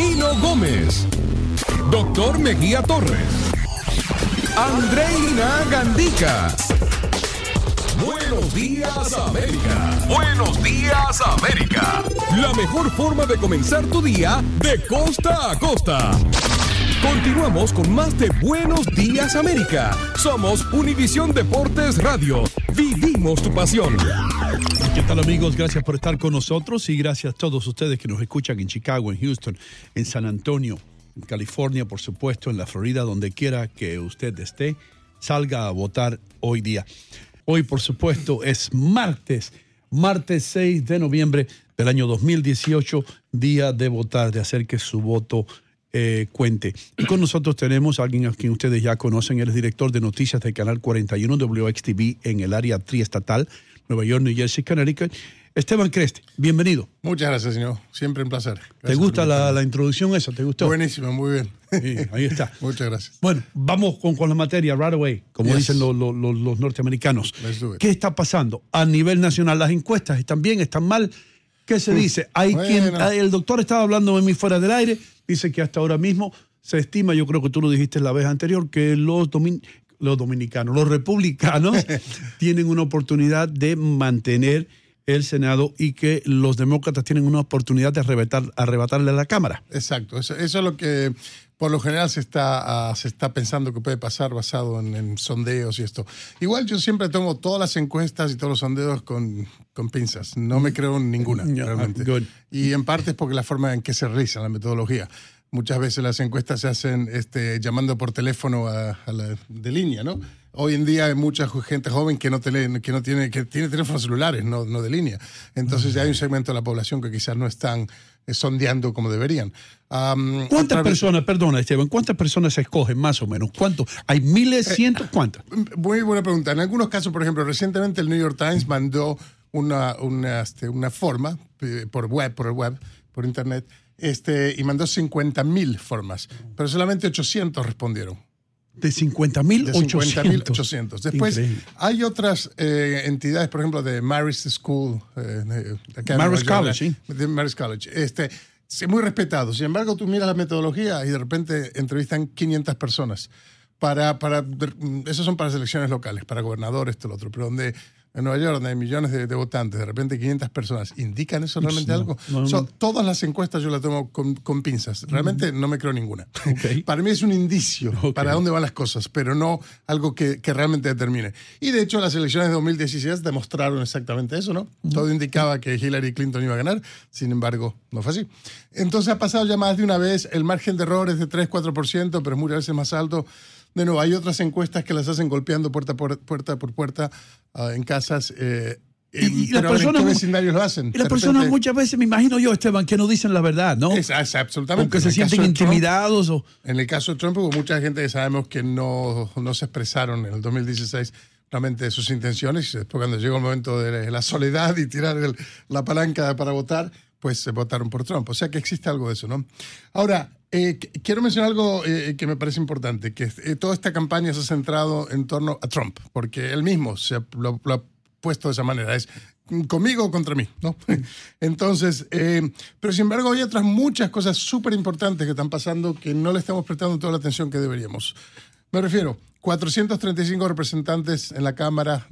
Hino Gómez, Doctor Mejía Torres, Andreina Gandica. Buenos días América. Buenos días América. La mejor forma de comenzar tu día de costa a costa. Continuamos con más de Buenos días América. Somos Univisión Deportes Radio. Vivimos tu pasión. ¿Qué tal amigos? Gracias por estar con nosotros y gracias a todos ustedes que nos escuchan en Chicago, en Houston, en San Antonio, en California, por supuesto, en la Florida, donde quiera que usted esté, salga a votar hoy día. Hoy, por supuesto, es martes, martes 6 de noviembre del año 2018, día de votar, de hacer que su voto eh, cuente. Y con nosotros tenemos a alguien a quien ustedes ya conocen, él es director de noticias del canal 41 WXTV en el área triestatal, Nueva York, New Jersey, Connecticut. Esteban Creste, bienvenido. Muchas gracias, señor. Siempre un placer. Gracias ¿Te gusta la, introducción esa? ¿Te gustó? Buenísimo, muy bien. Sí, ahí está. Muchas gracias. Bueno, vamos con, con la materia right away, como Yes. dicen los, los- norteamericanos. ¿Qué está pasando a nivel nacional? Las encuestas están bien, están mal. ¿Qué se dice? Hay bueno. quien, el doctor estaba hablando de mí fuera del aire, dice que hasta ahora mismo se estima, yo creo que tú lo dijiste la vez anterior, que los, domin- los dominicanos, los republicanos tienen una oportunidad de mantener el Senado y que los demócratas tienen una oportunidad de arrebatar, arrebatarle a la Cámara. Exacto. Eso, eso es lo que por lo general se está, ah, se está pensando que puede pasar basado en, en sondeos y esto. Igual yo siempre tomo todas las encuestas y todos los sondeos con, con pinzas. No me creo en ninguna, Yeah, realmente. good. Y en parte es porque la forma en que se realiza la metodología. Muchas veces las encuestas se hacen este, llamando por teléfono a, a la, de línea, ¿no? Hoy en día hay mucha gente joven que no, tele- que no tiene, que tiene teléfonos celulares, no, no de línea. Entonces ya hay un segmento de la población que quizás no están eh, sondeando como deberían. Am, ¿Cuántas otra vez- personas, perdona Esteban, cuántas personas se escogen más o menos? ¿Cuántos? ¿Hay miles, cientos? ¿Cuántas? Muy buena pregunta. En algunos casos, por ejemplo, recientemente el New York Times mandó una, una, este, una forma eh, por web, por el web, por internet, este, y mandó 50 mil formas, pero solamente 800 respondieron. De 50 mil, De 800. 50.800. Después Increíble. hay otras eh, entidades, por ejemplo, de Marist School. eh, Marist College, sí. De Marist College. Este, muy respetado. Sin embargo, tú miras la metodología y de repente entrevistan 500 personas. Para, para, esos son para selecciones locales, para gobernadores, esto, lo otro. Pero donde en Nueva York, donde hay millones de, de votantes, de repente 500 personas, ¿indican eso realmente no, algo? no, no. Son- todas las encuestas yo las tomo con, con pinzas. Realmente no me creo ninguna. Ok. Para mí es un indicio Ok. para dónde van las cosas, pero no algo que, que realmente determine. Y de hecho las elecciones de 2016 demostraron exactamente eso, ¿no? Todo indicaba que Hillary Clinton iba a ganar, sin embargo, no fue así. Entonces ha pasado ya más de una vez, el margen de error es de 3-4%, pero es muchas veces más alto. De nuevo, hay otras encuestas que las hacen golpeando puerta por puerta, por puerta ah, en casas. eh, Y- y las ahora, ¿en personas- vecindarios lo hacen? Y las personas repente- muchas veces, me imagino yo, Esteban, que no dicen la verdad, ¿no? Es- es absolutamente. Aunque En se sienten de Trump, intimidados o... en el caso de Trump hubo mucha gente que sabemos que no, no se expresaron en el 2016 realmente sus intenciones y después cuando llegó el momento de la soledad y tirar el- la palanca para votar, pues se votaron por Trump. O sea que existe algo de eso, ¿no? Ahora, eh, qu- quiero mencionar algo eh, que me parece importante, que eh, toda esta campaña se ha centrado en torno a Trump, porque él mismo se ha- lo, lo ha puesto de esa manera, es conmigo o contra mí, ¿no? Entonces, eh, pero sin embargo hay otras muchas cosas súper importantes que están pasando que no le estamos prestando toda la atención que deberíamos. Me refiero, 435 representantes en la Cámara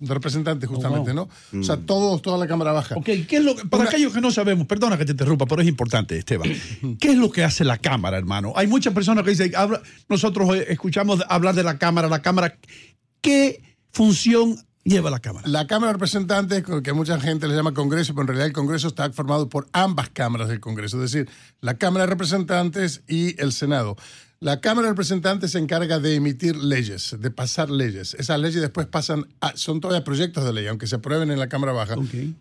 representantes justamente, ¿no? O sea, todos, toda la Cámara Baja. Ok, ¿qué es lo que- para Una- aquellos que no sabemos, perdona que te interrumpa, pero es importante, Esteban. ¿Qué es lo que hace la Cámara, hermano? Hay muchas personas que dicen, habla- nosotros eh, escuchamos hablar de la Cámara, la Cámara. ¿Qué función lleva la Cámara? La Cámara de Representantes, que mucha gente le llama Congreso, pero en realidad el Congreso está formado por ambas cámaras del Congreso, es decir, la Cámara de Representantes y el Senado. La Cámara de Representantes se encarga de emitir leyes, de pasar leyes. Esas leyes después pasan, a- son todavía proyectos de ley, aunque se aprueben en la Cámara Baja,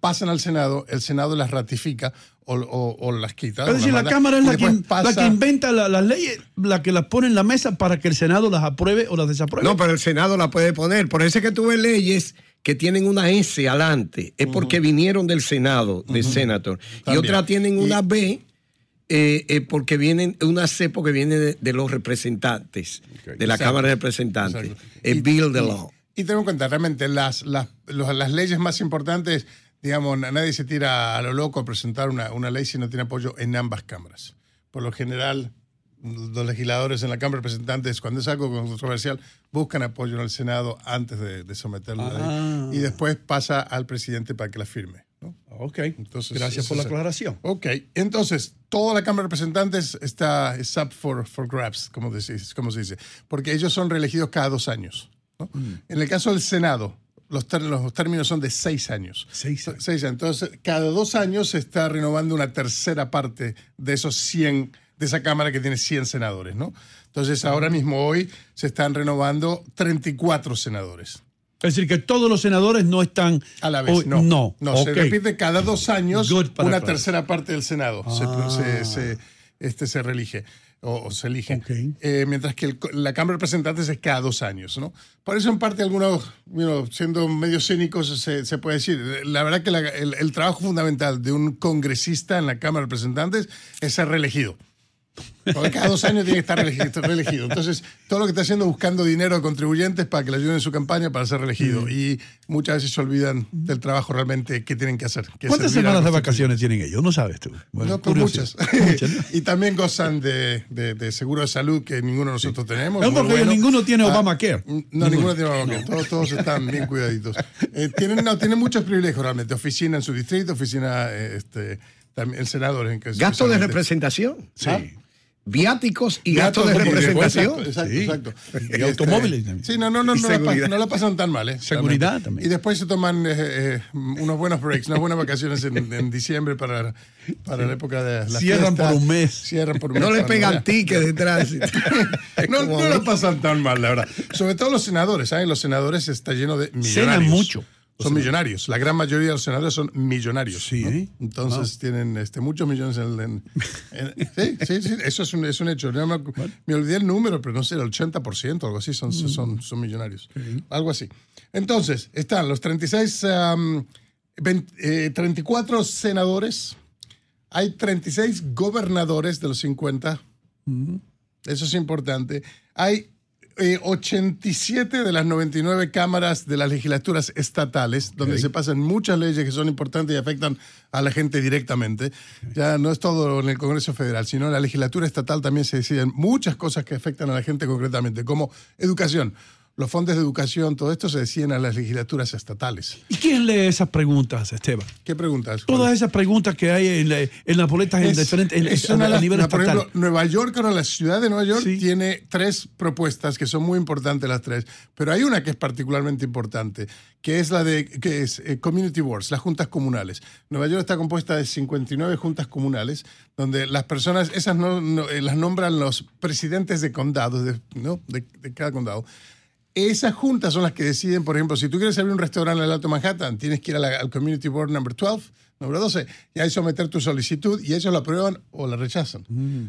pasan al Senado, el Senado las ratifica o, o- o las quita. Es o decir, las la manda, Cámara es la que, la inventa la- las leyes, la que las pone en la mesa para que el Senado las apruebe o las desapruebe. No, pero el Senado la puede poner. Por eso es que tú ves leyes que tienen una S adelante. Es porque vinieron del Senado, de Senator. Y otras tienen Y- una B eh, eh, porque vienen, una C porque viene de, de los representantes, de la Exacto. Cámara de Representantes. Es Y- Bill de Law. Y tengo en cuenta, realmente, las, las, los- las leyes más importantes, digamos, na- nadie se tira a lo loco a presentar una, una ley si no tiene apoyo en ambas cámaras. por lo general, los legisladores en la Cámara de Representantes, cuando es algo controversial, buscan apoyo en el Senado antes de, de someterlo a la ley. Ah. y después pasa al presidente para que la firme. Ok. Entonces, Gracias por la aclaración. Ok, entonces, toda la Cámara de Representantes está es up for, for grabs, como, decís, como se dice, porque ellos son reelegidos cada dos años. ¿no? En el caso del Senado, los, los términos son de seis años. Seis años. Seis años. Entonces, cada dos años se está renovando una tercera parte de esos 100, de esa Cámara que tiene 100 senadores, ¿no? Entonces, ahora mismo, hoy, se están renovando 34 senadores. Es decir, que todos los senadores no están. A la vez, hoy- no. No, No, se repite cada dos años Good una tercera parte del Senado. Se- Ah. Se, se- este, se reelige o, o se elige. Eh, mientras que el- la Cámara de Representantes es cada dos años. ¿no? Por eso, en parte, algunos, you know, siendo medio cínicos, se, se puede decir. La verdad que la- el, el trabajo fundamental de un congresista en la Cámara de Representantes es ser reelegido. Porque cada dos años tiene que estar reelegido, reelegido. Entonces, todo lo que está haciendo es buscando dinero de contribuyentes para que le ayuden en su campaña para ser reelegido. Mm. Y muchas veces se olvidan del trabajo realmente que tienen que hacer. que ¿Cuántas semanas de vacaciones tienen ellos? No sabes tú. Bueno, no, pues curiosidad. muchas. ¿no? y también gozan de, de- de seguro de salud que ninguno de nosotros tenemos. No, porque bueno. ninguno tiene Ah, Obamacare. No, ninguno tiene Obamacare. Todos, todos están bien cuidaditos. Eh, tienen, no, tienen muchos privilegios realmente. Oficina en su distrito, oficina, eh, este, también el senador. En que Gasto de representación. Sí. Ah. Viáticos y gastos de representación. Exacto, Sí. exacto. Y automóviles también. Sí, no, no, no, no, la, no pasan tan mal. ¿eh? Seguridad también. Y después se toman eh, eh, unos buenos breaks, unas buenas vacaciones en, en diciembre para, para la época de la Cierran por un mes. Cierran por un mes. No le para pegan tickets detrás. No, no la pasan tan mal, la verdad. Sobre todo los senadores, ¿saben? Los senadores está lleno de millonarios. Cenan mucho. Son millonarios. La gran mayoría de los senadores son millonarios. Sí, ¿no? Entonces tienen este, muchos millones en, en- en- sí, sí, sí, eso es un, es un hecho. Me, olvidé el número, pero no sé, el 80%, algo así, son, Mm. son, son millonarios. Algo así. Entonces, están los 36, um, 20, eh, 34 senadores, hay 36 gobernadores de los 50. Eso es importante. Hay eh, 87 de las 99 cámaras de las legislaturas estatales, donde se pasan muchas leyes que son importantes y afectan a la gente directamente. Ya no es todo en el Congreso Federal, sino en la legislatura estatal también se deciden muchas cosas que afectan a la gente concretamente, como educación. Los fondos de educación, todo esto se deciden a las legislaturas estatales. ¿Y quién lee esas preguntas, Esteban? ¿Qué preguntas? Todas esas preguntas que hay en, la- en las boletas en Es- diferentes en- es a- una nivel Por estatal. ejemplo, Nueva York, ahora la ciudad de Nueva York Sí. tiene tres propuestas que son muy importantes las tres, pero hay una que es particularmente importante, que es la de que es eh, Community Boards, las juntas comunales. Nueva York está compuesta de 59 juntas comunales, donde las personas, esas no, no, eh, las nombran los presidentes de condados, de, ¿no? de, de cada condado. Esas juntas son las que deciden, por ejemplo, si tú quieres abrir un restaurante en el Alto Manhattan, tienes que ir a la- al Community Board number 12, número 12, y ahí someter tu solicitud y ellos la aprueban o la rechazan.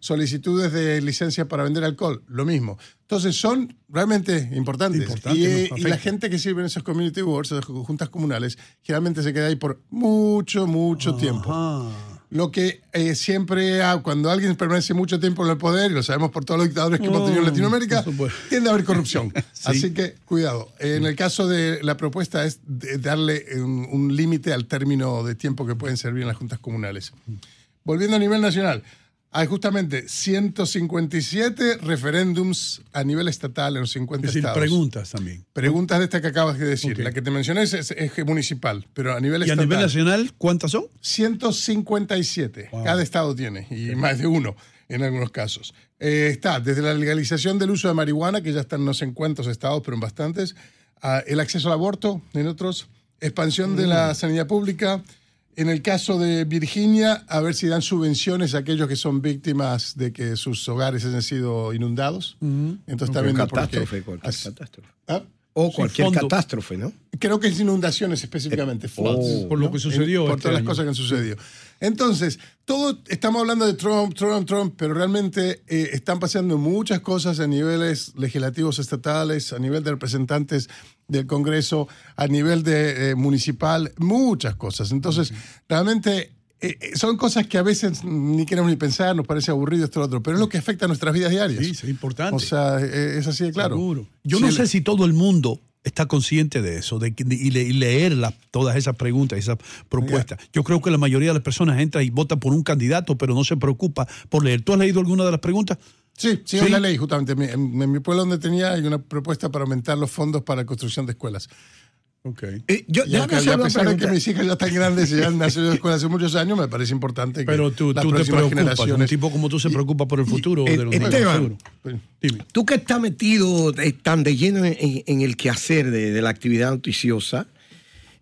Solicitudes de licencia para vender alcohol, lo mismo. Entonces son realmente importantes. Importante, y, ¿no? y la gente que sirve en esos Community Boards, esas juntas comunales, generalmente se queda ahí por mucho, mucho tiempo. Lo que eh, siempre, ha- cuando alguien permanece mucho tiempo en el poder, y lo sabemos por todos los dictadores que hemos tenido en Oh, Latinoamérica, tiende a haber corrupción. Sí. Así que cuidado. En el caso de la propuesta es de- darle un, un límite al término de tiempo que pueden servir en las juntas comunales. Volviendo a nivel nacional, hay justamente 157 referéndums a nivel estatal en los 50 Es decir, estados. preguntas también. Preguntas de esta que acabas de decir. La que te mencioné es, es- es municipal, pero a nivel ¿Y a estatal. nivel nacional cuántas son? 157. Wow. Cada estado tiene, y más de uno en algunos casos. Eh, está desde la legalización del uso de marihuana, que ya está en no sé en cuántos estados, pero en bastantes, a el acceso al aborto en otros, expansión de Mm. la sanidad pública. En el caso de Virginia, a ver si dan subvenciones a aquellos que son víctimas de que sus hogares hayan sido inundados. Entonces está viendo por qué- catástrofe, cualquier catástrofe. ¿Ah? O cualquier fondo. catástrofe, ¿no? Creo que es inundaciones específicamente, floods. Por lo que sucedió Por este todas las año. cosas que han sucedido. Entonces, todo, estamos hablando de Trump, Trump, Trump, pero realmente eh, están pasando muchas cosas a niveles legislativos estatales, a nivel de representantes del Congreso, a nivel de eh, municipal, muchas cosas. Entonces, realmente eh, eh, son cosas que a veces ni queremos ni pensar, nos parece aburrido esto lo otro, pero es lo que afecta a nuestras vidas diarias. Sí, es importante. O sea, eh, es así de claro. Seguro. Yo Sí, no sé si todo el mundo está consciente de eso de, y, leer todas esas preguntas, esas propuestas. Yo creo que la mayoría de las personas entra y vota por un candidato, pero no se preocupa por leer. ¿Tú has leído alguna de las preguntas? Sí, sí, yo la leí justamente. En, mi pueblo donde tenía hay una propuesta para aumentar los fondos para la construcción de escuelas. Okay. Eh, yo, y a pesar de que mis hijas ya están grandes y ya han nacido en escuelas hace muchos años, me parece importante que Pero tú, tú te preocupas, un tipo como tú se preocupa por el futuro. de los Esteban, Dime. tú que estás metido eh, tan de lleno en, el quehacer de, de, la actividad noticiosa,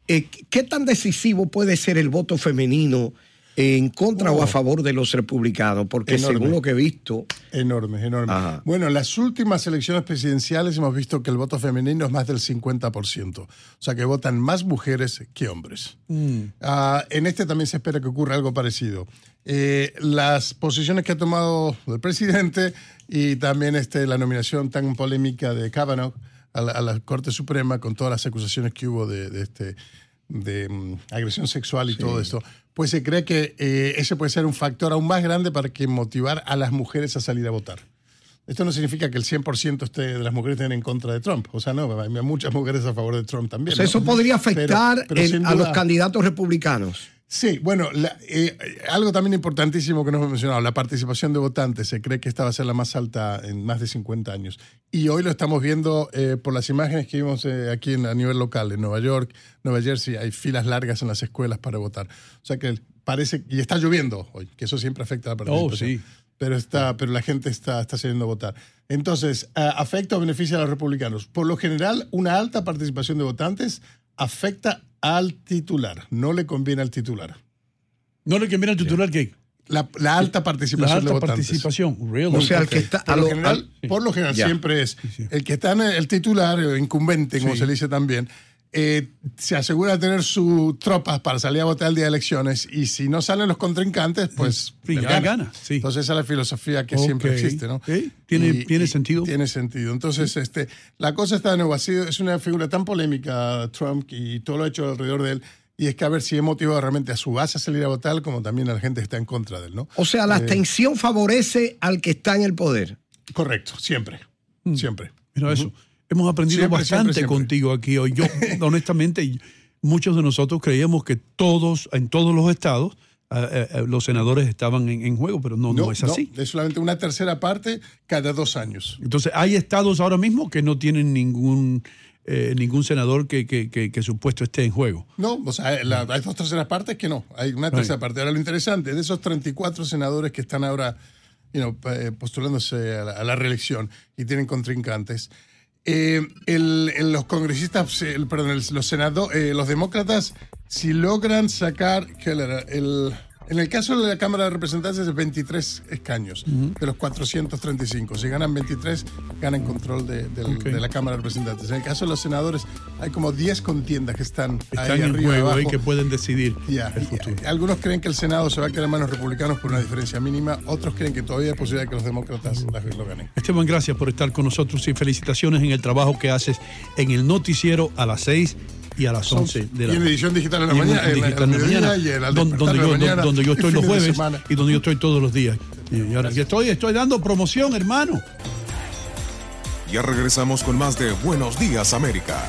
eh, ¿qué tan decisivo puede ser el voto femenino en contra o a oh. favor de los republicanos, porque según lo que he visto... Enorme, enorme. Bueno, en las últimas elecciones presidenciales hemos visto que el voto femenino es más del 50%, o sea que votan más mujeres que hombres. Mm. Ah, en este también se espera que ocurra algo parecido. Eh, las posiciones que ha tomado el presidente y también este, la nominación tan polémica de Kavanaugh a la, Corte Suprema con todas las acusaciones que hubo de, este, de mm, agresión sexual y todo esto, pues se cree que eh, ese puede ser un factor aún más grande para que motivar a las mujeres a salir a votar. Esto no significa que el 100% de las mujeres estén en contra de Trump. O sea, no, hay muchas mujeres a favor de Trump también. Eso podría afectar a los candidatos republicanos. Sí, bueno, eh, algo también importantísimo que no hemos mencionado, la participación de votantes. Se cree que esta va a ser la más alta en más de 50 años. Y hoy lo estamos viendo eh, por las imágenes que vimos eh, aquí en, a nivel local, en Nueva York, Nueva Jersey, hay filas largas en las escuelas para votar. O sea que parece, y está lloviendo hoy, que eso siempre afecta a la participación. Oh, sí. Pero, está, pero la gente está, está saliendo a votar. Entonces, ¿afecta o beneficia a los republicanos? Por lo general, una alta participación de votantes afecta al titular, no le conviene al titular. ¿No le conviene al titular qué? La, alta participación la alta participación, O sea, el que está. Por lo general, por lo general siempre es el que está en el titular, o incumbente, como se dice también, eh, se asegura de tener sus tropas para salir a votar el día de elecciones y si no salen los contrincantes, pues gana. Entonces esa es la filosofía que siempre existe, ¿no? ¿Tiene, ¿Tiene sentido? Tiene sentido. Entonces, este, la cosa está de nuevo, ha sido, es una figura tan polémica Trump y todo lo hecho alrededor de él. Y es que a ver si he motivado realmente a su base a salir a votar, como también a la gente que está en contra de él, ¿no? O sea, la eh, abstención favorece al que está en el poder. Correcto, siempre. Mm. Siempre. Mira eso. Hemos aprendido bastante contigo aquí hoy. Yo, honestamente, muchos de nosotros creíamos que todos, en todos los estados, eh, eh, los senadores estaban en, juego, pero no, no, es así. es solamente una tercera parte cada dos años. Entonces, hay estados ahora mismo que no tienen ningún eh, ningún senador que, que, que, su puesto esté en juego. No, o sea, hay dos terceras partes que no. Hay una tercera parte. Ahora, lo interesante, de esos 34 senadores que están ahora postulándose a la reelección y tienen contrincantes, eh, el, los congresistas, perdón, los senadores, eh, los demócratas, si logran sacar, ¿qué era? El, en el caso de la Cámara de Representantes es 23 escaños de los 435. Si ganan 23, ganan control de, la Cámara de Representantes. En el caso de los senadores hay como 10 contiendas que están, ahí en arriba juego y que pueden decidir el futuro. algunos creen que el Senado se va a quedar en manos republicanos por una diferencia mínima. Otros creen que todavía hay posibilidad de que los demócratas lo ganen. Esteban, gracias por estar con nosotros y felicitaciones en el trabajo que haces en el noticiero a las 6 y a las 11 de la Y en edición digital en la mañana. En, digital en la mañana, y donde, donde, yo, mañana, donde yo estoy los jueves y donde yo estoy todos los días. Y ahora estoy, estoy dando promoción, hermano. Ya regresamos con más de Buenos Días, América.